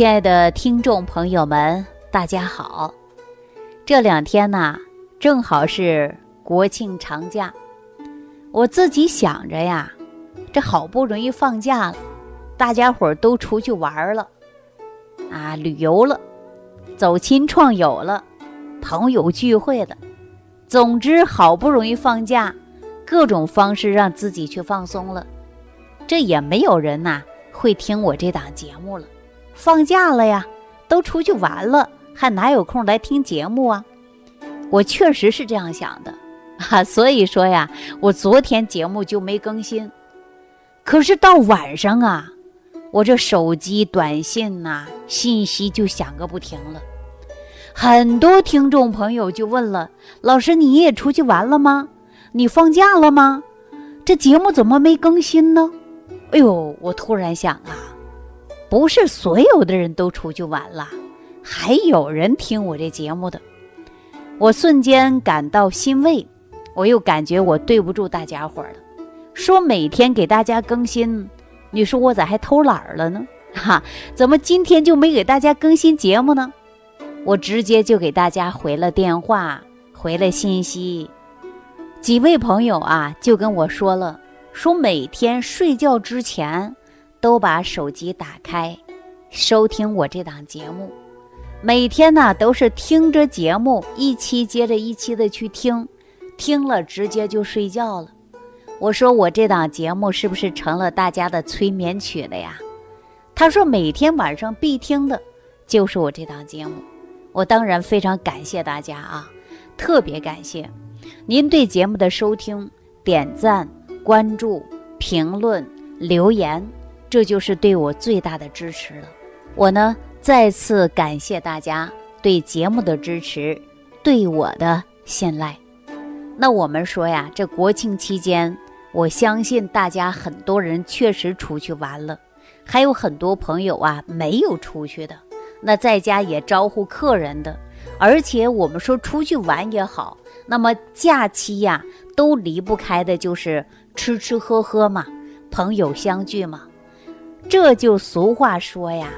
亲爱的听众朋友们，大家好！这两天呢，正好是国庆长假，我自己想着呀，这好不容易放假了，大家伙儿都出去玩了，啊，旅游了，走亲串友了，朋友聚会了，总之好不容易放假，各种方式让自己去放松了。这也没有人呐会听我这档节目了。放假了呀，都出去玩了，还哪有空来听节目啊？我确实是这样想的，啊，所以说呀，我昨天节目就没更新。可是到晚上啊，我这手机短信呐，信息就响个不停了。很多听众朋友就问了：“老师，你也出去玩了吗？你放假了吗？这节目怎么没更新呢？”哎呦，我突然想啊。不是所有的人都出去玩了，还有人听我这节目的，我瞬间感到欣慰，我又感觉我对不住大家伙了。说每天给大家更新，你说我咋还偷懒了呢？哈，怎么今天就没给大家更新节目呢？我直接就给大家回了电话，回了信息。几位朋友啊，就跟我说了，说每天睡觉之前。都把手机打开，收听我这档节目。每天呢都是听着节目，一期接着一期的去听，听了直接就睡觉了。我说我这档节目是不是成了大家的催眠曲了呀？他说每天晚上必听的就是我这档节目。我当然非常感谢大家啊，特别感谢您对节目的收听、点赞、关注、评论、留言。这就是对我最大的支持了。我呢，再次感谢大家对节目的支持，对我的信赖。那我们说呀，这国庆期间，我相信大家很多人确实出去玩了，还有很多朋友啊没有出去的，那在家也招呼客人的。而且我们说出去玩也好，那么假期呀都离不开的就是吃吃喝喝嘛，朋友相聚嘛。这就俗话说呀，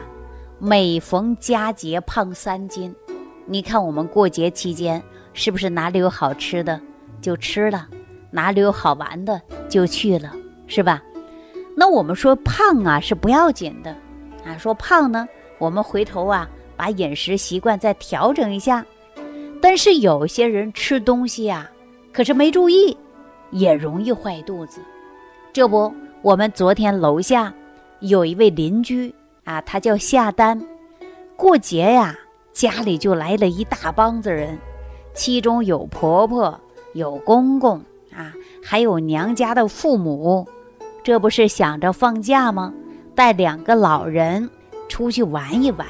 每逢佳节胖三斤。你看我们过节期间，是不是哪里有好吃的就吃了，哪里有好玩的就去了，是吧？那我们说胖啊是不要紧的啊，说胖呢，我们回头啊把饮食习惯再调整一下。但是有些人吃东西呀，可是没注意，也容易坏肚子。这不，我们昨天楼下。有一位邻居啊，他叫夏丹。过节呀，家里就来了一大帮子人，其中有婆婆、有公公啊，还有娘家的父母。这不是想着放假吗？带两个老人出去玩一玩。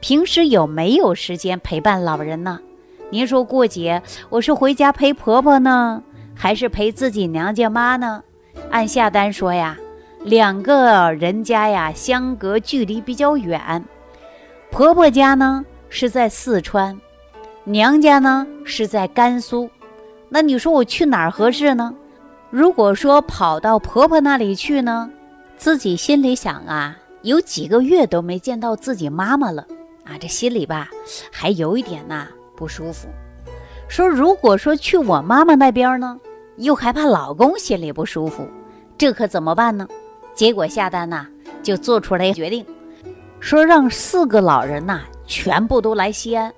平时有没有时间陪伴老人呢？您说过节，我是回家陪婆婆呢，还是陪自己娘家妈呢？按夏丹说呀。两个人家呀，相隔距离比较远。婆婆家呢是在四川，娘家呢是在甘肃。那你说我去哪儿合适呢？如果说跑到婆婆那里去呢，自己心里想啊，有几个月都没见到自己妈妈了啊，这心里吧还有一点呐不舒服。说如果说去我妈妈那边呢，又害怕老公心里不舒服，这可怎么办呢？结果下单呐，就做出来决定，说让四个老人呐全部都来西安，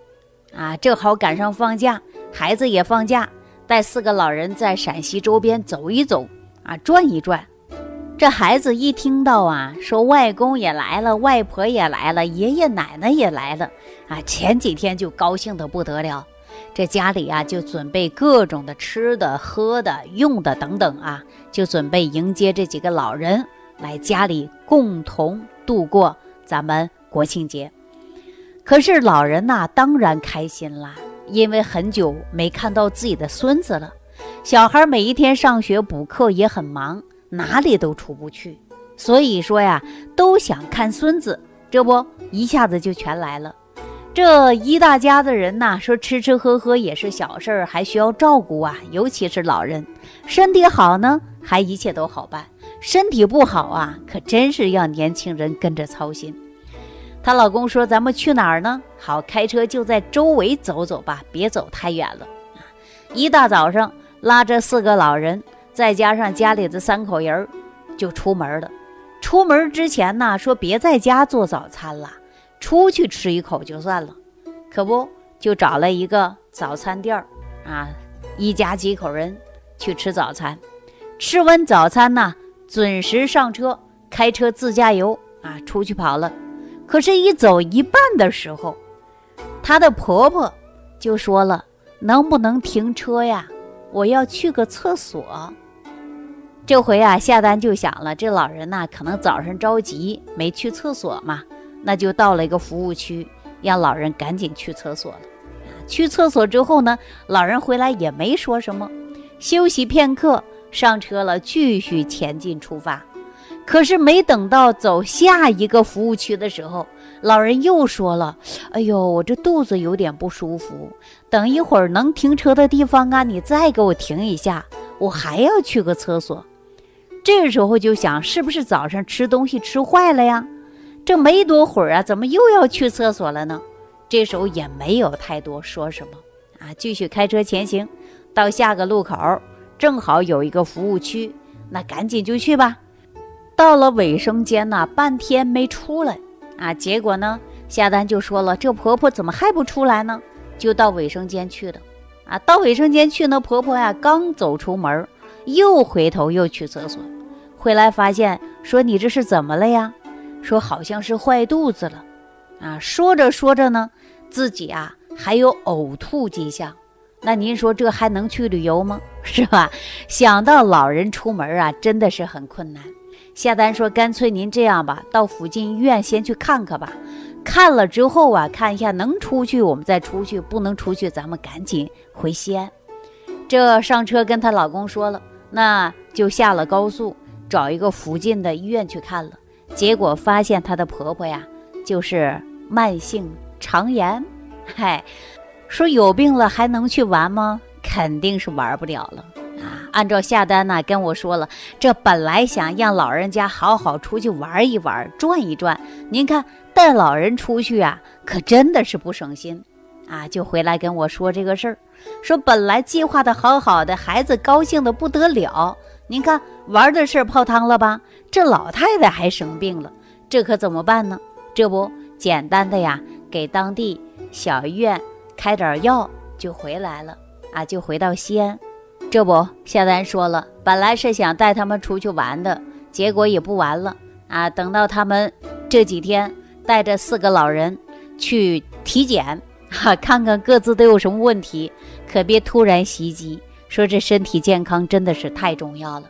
啊，正好赶上放假，孩子也放假，带四个老人在陕西周边走一走，啊，转一转。这孩子一听到啊，说外公也来了，外婆也来了，爷爷奶奶也来了，啊，前几天就高兴的不得了，这家里啊就准备各种的吃的、喝的、用的等等啊，就准备迎接这几个老人。来家里共同度过咱们国庆节，可是老人呐当然开心啦，因为很久没看到自己的孙子了。小孩每一天上学补课也很忙，哪里都出不去，所以说呀，都想看孙子。这不一下子就全来了。这一大家子人呐，说吃吃喝喝也是小事儿，还需要照顾啊，尤其是老人，身体好呢，还一切都好办。身体不好啊，可真是要年轻人跟着操心。她老公说：“咱们去哪儿呢？好，开车就在周围走走吧，别走太远了。”一大早上，拉着四个老人，再加上家里的三口人，就出门了。出门之前呢，说别在家做早餐了，出去吃一口就算了。可不，就找了一个早餐店儿啊，一家几口人去吃早餐。吃完早餐呢，准时上车，开车自驾游啊，出去跑了。可是，一走一半的时候，她的婆婆就说了：“能不能停车呀？我要去个厕所。”这回啊，夏丹就想了，这老人呐，可能早上着急没去厕所嘛，那就到了一个服务区，让老人赶紧去厕所了。去厕所之后呢，老人回来也没说什么，休息片刻，上车了，继续前进出发。可是没等到走下一个服务区的时候，老人又说了：“哎呦，我这肚子有点不舒服，等一会儿能停车的地方啊，你再给我停一下，我还要去个厕所。”这时候就想，是不是早上吃东西吃坏了呀？这没多会儿啊，怎么又要去厕所了呢？这时候也没有太多说什么啊，继续开车前行，到下个路口，正好有一个服务区，那赶紧就去吧。到了卫生间呢，半天没出来啊！结果呢，夏丹就说了：“这婆婆怎么还不出来呢？”就到卫生间去的啊！到卫生间去，那婆婆呀，刚走出门，又回头又去厕所，回来发现说：“你这是怎么了呀？”说好像是坏肚子了啊！说着说着呢，自己啊还有呕吐迹象。那您说这还能去旅游吗？是吧？想到老人出门啊，真的是很困难。夏丹说：“干脆您这样吧，到附近医院先去看看吧。看了之后啊，看一下能出去，我们再出去；不能出去，咱们赶紧回西安。”这上车跟她老公说了，那就下了高速，找一个附近的医院去看了。结果发现她的婆婆呀，就是慢性肠炎。嗨，说有病了还能去玩吗？肯定是玩不了了啊。按照下单呢，跟我说了，这本来想让老人家好好出去玩一玩、转一转。您看带老人出去啊，可真的是不省心啊！就回来跟我说这个事儿，说本来计划的好好的，孩子高兴的不得了。您看玩的事儿泡汤了吧？这老太太还生病了，这可怎么办呢？这不简单的呀，给当地小医院开点药就回来了啊，就回到西安。这不，夏丹说了，本来是想带他们出去玩的，结果也不玩了啊。等到他们这几天带着四个老人去体检，哈，看看各自都有什么问题，可别突然袭击。说这身体健康真的是太重要了。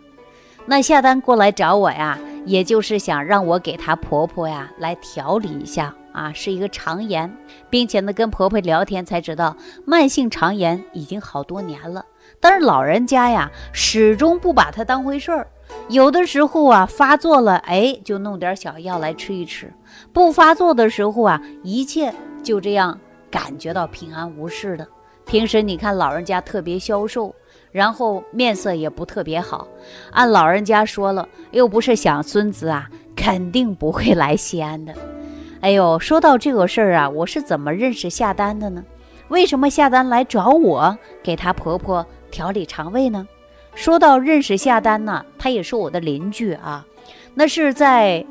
那夏丹过来找我呀，也就是想让我给她婆婆呀来调理一下啊，是一个肠炎，并且呢跟婆婆聊天才知道，慢性肠炎已经好多年了。但是老人家呀，始终不把它当回事儿。有的时候啊，发作了，哎，就弄点小药来吃一吃；不发作的时候啊，一切就这样感觉到平安无事的。平时你看老人家特别消瘦，然后面色也不特别好。按老人家说了，又不是想孙子啊，肯定不会来西安的。哎呦，说到这个事儿啊，我是怎么认识夏丹的呢？为什么夏丹来找我给她婆婆？调理肠胃呢？说到认识夏丹呢，她也是我的邻居啊。那是在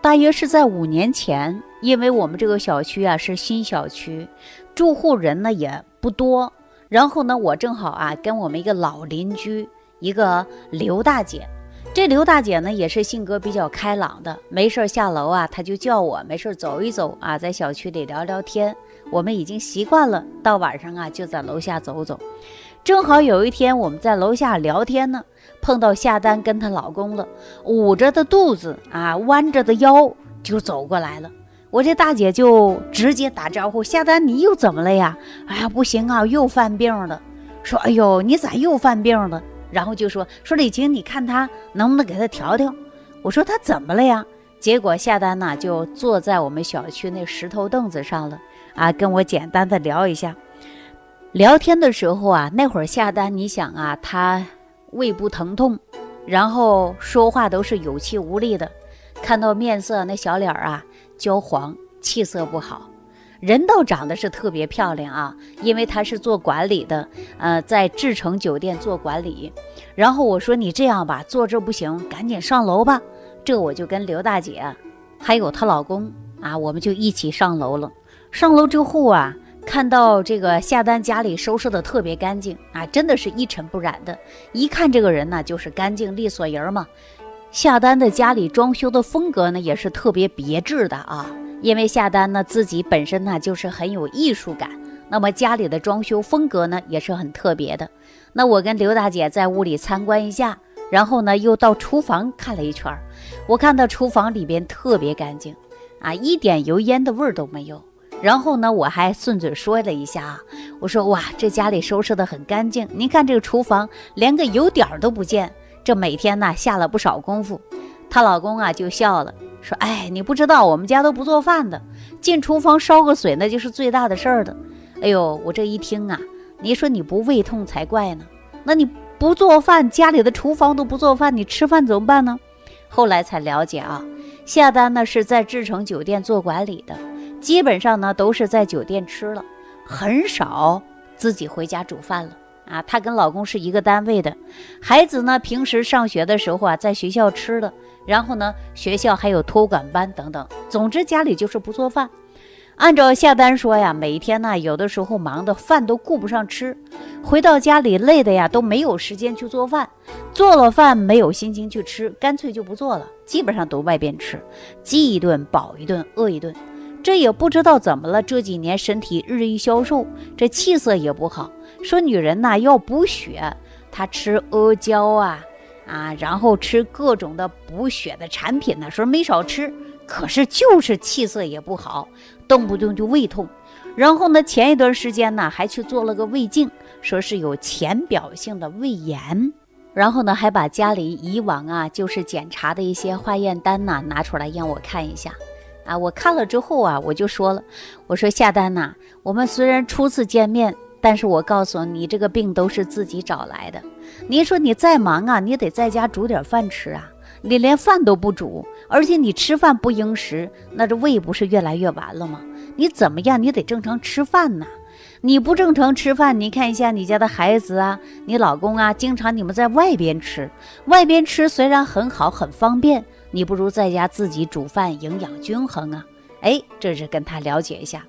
大约是在五年前，因为我们这个小区啊是新小区，住户人呢也不多。然后呢，我正好啊跟我们一个老邻居，一个刘大姐。这刘大姐呢也是性格比较开朗的，没事下楼啊，她就叫我没事走一走啊，在小区里聊聊天。我们已经习惯了，到晚上啊就在楼下走走。正好有一天我们在楼下聊天呢，碰到夏丹跟她老公了，捂着的肚子啊，弯着的腰就走过来了。我这大姐就直接打招呼：“夏丹，你又怎么了呀？”“哎呀，不行啊，又犯病了。”说：“哎呦，你咋又犯病了？”然后就说：“说李晴，你看他能不能给他调调？”我说：“他怎么了呀？”结果夏丹呢就坐在我们小区那石头凳子上了啊，跟我简单的聊一下。聊天的时候啊，那会儿下单，你想啊，他胃部疼痛，然后说话都是有气无力的，看到面色那小脸儿啊焦黄气色不好。人倒长得是特别漂亮啊，因为她是做管理的，呃，在志诚酒店做管理。然后我说你这样吧，坐这不行，赶紧上楼吧。这我就跟刘大姐，还有她老公啊，我们就一起上楼了。上楼之后啊，看到这个夏丹家里收拾的特别干净啊，真的是一尘不染的。一看这个人呢，就是干净利索人嘛。夏丹的家里装修的风格呢，也是特别别致的啊。因为夏丹呢自己本身呢就是很有艺术感，那么家里的装修风格呢也是很特别的。那我跟刘大姐在屋里参观一下，然后呢又到厨房看了一圈儿。我看到厨房里边特别干净，啊，一点油烟的味儿都没有。然后呢我还顺嘴说了一下啊，我说哇，这家里收拾的很干净，您看这个厨房连个油点儿都不见，这每天呢下了不少功夫。她老公啊就笑了。说，哎，你不知道，我们家都不做饭的，进厨房烧个水那就是最大的事儿的。哎呦，我这一听啊，你说你不胃痛才怪呢。那你不做饭，家里的厨房都不做饭，你吃饭怎么办呢？后来才了解啊，下单呢是在志诚酒店做管理的，基本上呢都是在酒店吃了，很少自己回家煮饭了啊。她跟老公是一个单位的，孩子呢平时上学的时候啊，在学校吃的。然后呢，学校还有托管班等等，总之家里就是不做饭。按照下单说呀，每天呢，有的时候忙的饭都顾不上吃，回到家里累的呀，都没有时间去做饭。做了饭没有心情去吃，干脆就不做了，基本上都外边吃，饥一顿饱一顿，饿一顿。这也不知道怎么了，这几年身体日益消瘦，这气色也不好。说女人呐要补血，她吃阿胶啊。啊，然后吃各种的补血的产品呢，说没少吃，可是就是气色也不好，动不动就胃痛。然后呢，前一段时间呢，还去做了个胃镜，说是有浅表性的胃炎。然后呢，还把家里以往啊就是检查的一些化验单呐拿出来让我看一下。啊，我看了之后啊，我就说了，我说夏丹呐，我们虽然初次见面。但是我告诉你，这个病都是自己找来的。您说你再忙啊，你得在家煮点饭吃啊。你连饭都不煮，而且你吃饭不应时，那这胃不是越来越完了吗？你怎么样？你得正常吃饭呐。你不正常吃饭，你看一下你家的孩子啊，你老公啊，经常你们在外边吃，外边吃虽然很好很方便，你不如在家自己煮饭，营养均衡啊。哎，这是跟他了解一下。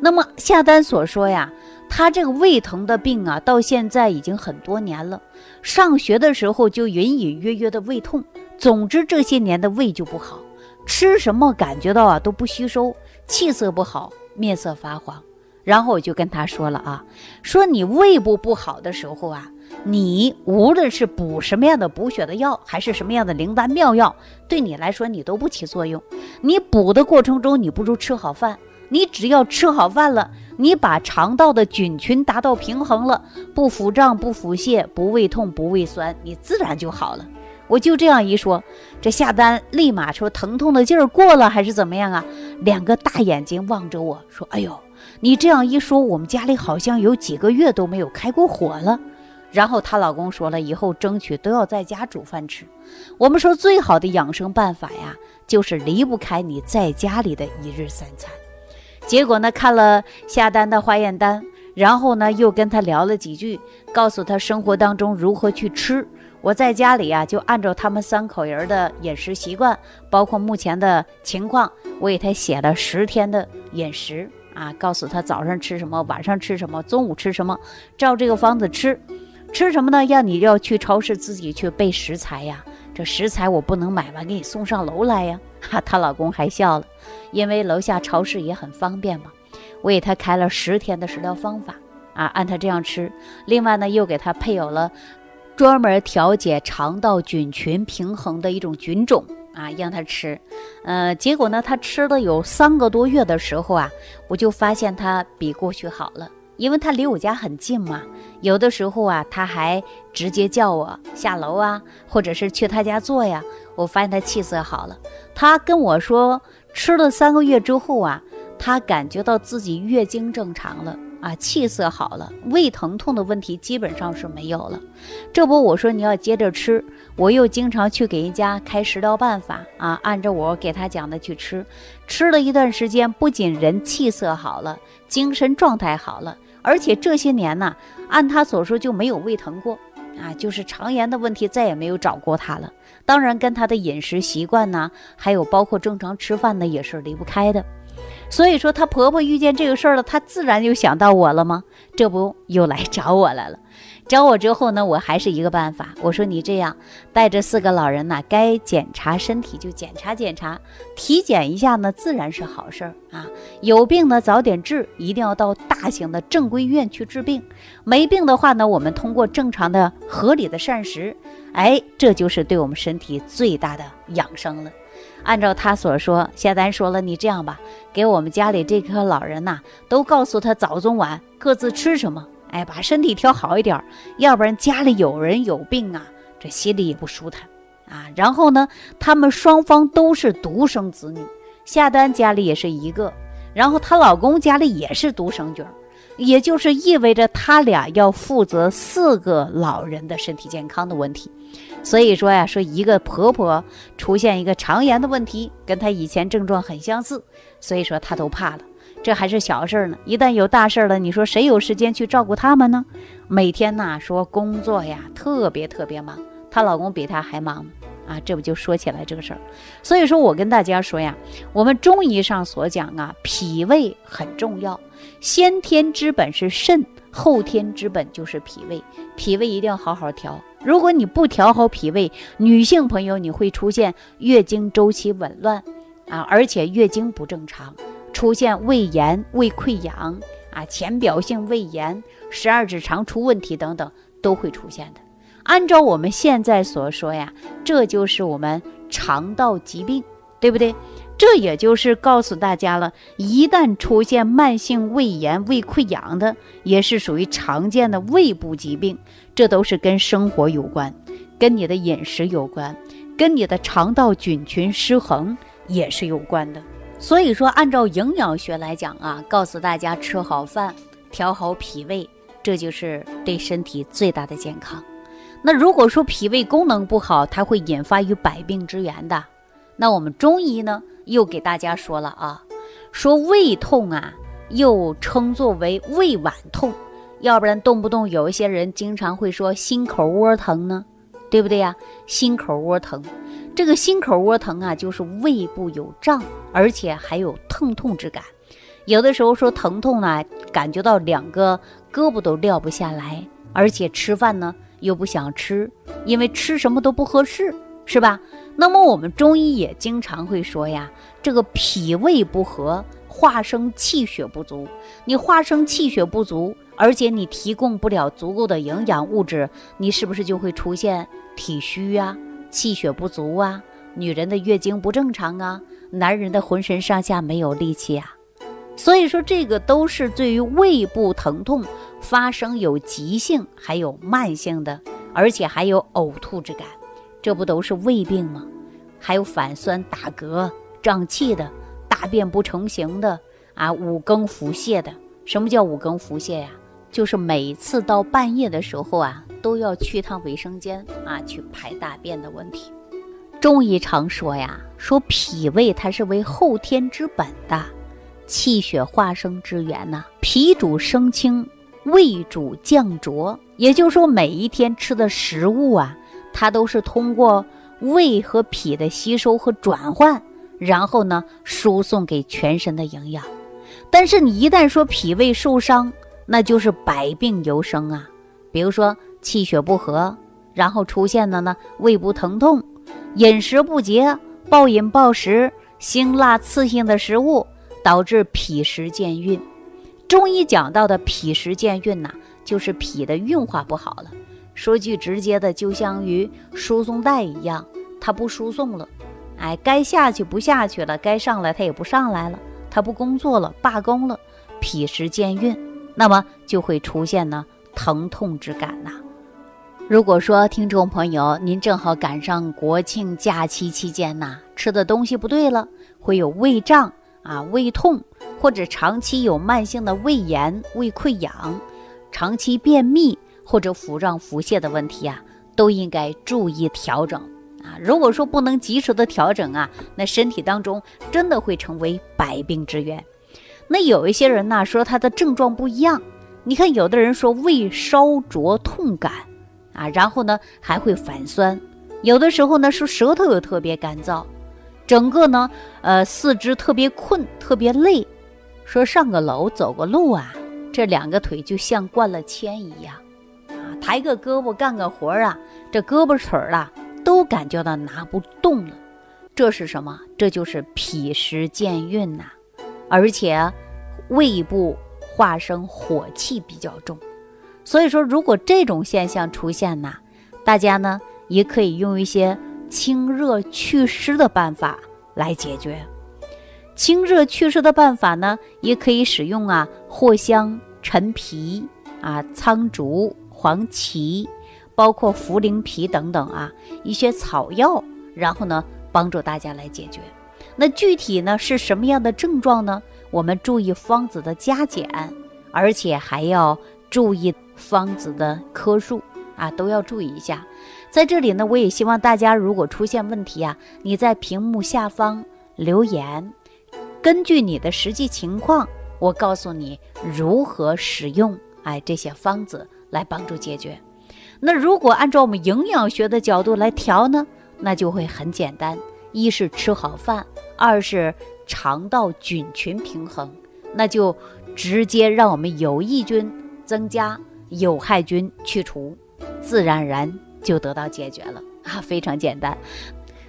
那么夏丹所说呀。他这个胃疼的病啊，到现在已经很多年了。上学的时候就隐隐约约的胃痛，总之这些年的胃就不好，吃什么感觉到啊都不吸收，气色不好，面色发黄。然后我就跟他说了啊，说你胃部不好的时候啊，你无论是补什么样的补血的药，还是什么样的灵丹妙药，对你来说你都不起作用。你补的过程中，你不如吃好饭。你只要吃好饭了。你把肠道的菌群达到平衡了，不腹胀、不腹泻、不胃痛、不胃酸，你自然就好了。我就这样一说，这下单立马说疼痛的劲儿过了还是怎么样啊？两个大眼睛望着我说：“哎呦，你这样一说，我们家里好像有几个月都没有开过火了。”然后她老公说了，以后争取都要在家煮饭吃。我们说最好的养生办法呀，就是离不开你在家里的一日三餐。结果呢，看了下单的化验单，然后呢，又跟他聊了几句，告诉他生活当中如何去吃。我在家里啊，就按照他们三口人的饮食习惯，包括目前的情况，我给他写了十天的饮食啊，告诉他早上吃什么，晚上吃什么，中午吃什么，照这个方子吃。吃什么呢？让你要去超市自己去备食材呀。这食材我不能买完给你送上楼来呀！哈，她老公还笑了，因为楼下超市也很方便嘛。我给她开了十天的食疗方法啊，按她这样吃。另外呢，又给她配有了专门调节肠道菌群平衡的一种菌种啊，让她吃。呃，结果呢，她吃了有三个多月的时候啊，我就发现她比过去好了。因为他离我家很近嘛，有的时候啊，他还直接叫我下楼啊，或者是去他家坐呀。我发现他气色好了。他跟我说，吃了三个月之后啊，他感觉到自己月经正常了啊，气色好了，胃疼痛的问题基本上是没有了。这不，我说你要接着吃，我又经常去给人家开食疗办法啊，按照我给他讲的去吃，吃了一段时间，不仅人气色好了，精神状态好了，而且这些年呢，按他所说就没有胃疼过啊，就是肠炎的问题再也没有找过他了。当然，跟他的饮食习惯呢，还有包括正常吃饭呢，也是离不开的。所以说，她婆婆遇见这个事儿了，她自然就想到我了吗？这不又来找我来了。找我之后呢，我还是一个办法，我说你这样带着四个老人呢，该检查身体就检查检查，体检一下呢，自然是好事儿啊。有病呢早点治，一定要到大型的正规医院去治病。没病的话呢，我们通过正常的、合理的膳食，哎，这就是对我们身体最大的养生了。按照他所说，夏丹说了，你这样吧，给我们家里这颗老人呐，都告诉他早中晚各自吃什么，哎，把身体调好一点，要不然家里有人有病啊，这心里也不舒坦啊。然后呢，他们双方都是独生子女，夏丹家里也是一个，然后她老公家里也是独生女，也就是意味着他俩要负责四个老人的身体健康的问题。所以说呀，说一个婆婆出现一个肠炎的问题，跟她以前症状很相似，所以说她都怕了。这还是小事呢，一旦有大事了，你说谁有时间去照顾他们呢？每天呐，说工作呀，特别特别忙，她老公比她还忙啊，这不就说起来这个事儿。所以说我跟大家说呀，我们中医上所讲啊，脾胃很重要，先天之本是肾，后天之本就是脾胃，脾胃一定要好好调。如果你不调好脾胃，女性朋友你会出现月经周期紊乱，啊，而且月经不正常，出现胃炎、胃溃疡啊、浅表性胃炎、十二指肠出问题等等都会出现的。按照我们现在所说呀，这就是我们肠道疾病，对不对？这也就是告诉大家了，一旦出现慢性胃炎、胃溃疡的，也是属于常见的胃部疾病。这都是跟生活有关，跟你的饮食有关，跟你的肠道菌群失衡也是有关的。所以说，按照营养学来讲啊，告诉大家吃好饭，调好脾胃，这就是对身体最大的健康。那如果说脾胃功能不好，它会引发于百病之源的。那我们中医呢？又给大家说了啊，说胃痛啊，又称作为胃脘痛，要不然动不动有一些人经常会说心口窝疼呢，对不对呀？心口窝疼，这个心口窝疼啊，就是胃部有胀，而且还有疼痛之感。有的时候说疼痛呢，感觉到两个胳膊都撂不下来，而且吃饭呢又不想吃，因为吃什么都不合适。是吧？那么我们中医也经常会说呀，这个脾胃不和，化生气血不足。你化生气血不足，而且你提供不了足够的营养物质，你是不是就会出现体虚啊、气血不足啊？女人的月经不正常啊，男人的浑身上下没有力气啊。所以说，这个都是对于胃部疼痛发生有急性，还有慢性的，而且还有呕吐之感。这不都是胃病吗？还有反酸、打嗝、胀气的，大便不成形的啊，五更腹泻的。什么叫五更腹泻呀？就是每次到半夜的时候啊，都要去趟卫生间啊，去排大便的问题。中医常说呀，说脾胃它是为后天之本的，气血化生之源呐。脾主升清，胃主降浊。也就是说，每一天吃的食物啊。它都是通过胃和脾的吸收和转换，然后呢输送给全身的营养。但是你一旦说脾胃受伤，那就是百病由生啊。比如说气血不和，然后出现的呢胃部疼痛、饮食不节、暴饮暴食、辛辣刺性的食物，导致脾湿健运。中医讲到的脾湿健运呐，就是脾的运化不好了。说句直接的，就像于输送带一样，它不输送了，哎，该下去不下去了，该上来它也不上来了，它不工作了，罢工了，脾湿健运，那么就会出现呢疼痛之感呐。如果说听众朋友您正好赶上国庆假期期间呐，吃的东西不对了，会有胃胀啊、胃痛或者长期有慢性的胃炎、胃溃疡、长期便秘或者腹胀腹泻的问题啊，都应该注意调整啊。如果说不能及时的调整啊，那身体当中真的会成为百病之源。那有一些人呢，说他的症状不一样，你看有的人说胃烧灼痛感啊，然后呢还会反酸，有的时候呢说舌头又特别干燥。整个呢，呃，四肢特别困，特别累，说上个楼走个路啊，这两个腿就像灌了铅一样，啊，抬个胳膊干个活啊，这胳膊腿儿啊都感觉到拿不动了，这是什么？这就是脾湿健运呐，而且胃部化生火气比较重，所以说如果这种现象出现呐，大家呢也可以用一些。清热祛湿的办法来解决。清热祛湿的办法呢，也可以使用啊藿香、陈皮啊、苍竹、黄芪，包括茯苓皮等等啊一些草药，然后呢帮助大家来解决。那具体呢是什么样的症状呢？我们注意方子的加减，而且还要注意方子的颗数啊，都要注意一下。在这里呢，我也希望大家，如果出现问题啊，你在屏幕下方留言，根据你的实际情况，我告诉你如何使用哎这些方子来帮助解决。那如果按照我们营养学的角度来调呢，那就会很简单：一是吃好饭，二是肠道菌群平衡，那就直接让我们有益菌增加，有害菌去除，自然而然。就得到解决了啊，非常简单。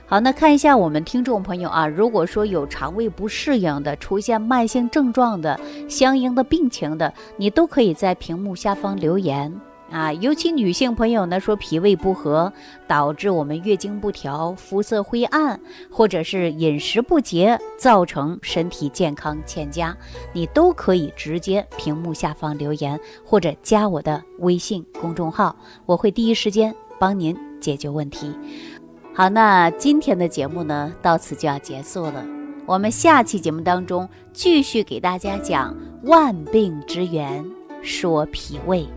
好，那看一下我们听众朋友啊，如果说有肠胃不适应的、出现慢性症状的、相应的病情的，你都可以在屏幕下方留言啊。尤其女性朋友呢，说脾胃不和导致我们月经不调、肤色灰暗，或者是饮食不节造成身体健康欠佳，你都可以直接屏幕下方留言，或者加我的微信公众号，我会第一时间。帮您解决问题。好，那今天的节目呢，到此就要结束了。我们下期节目当中继续给大家讲万病之源，说脾胃。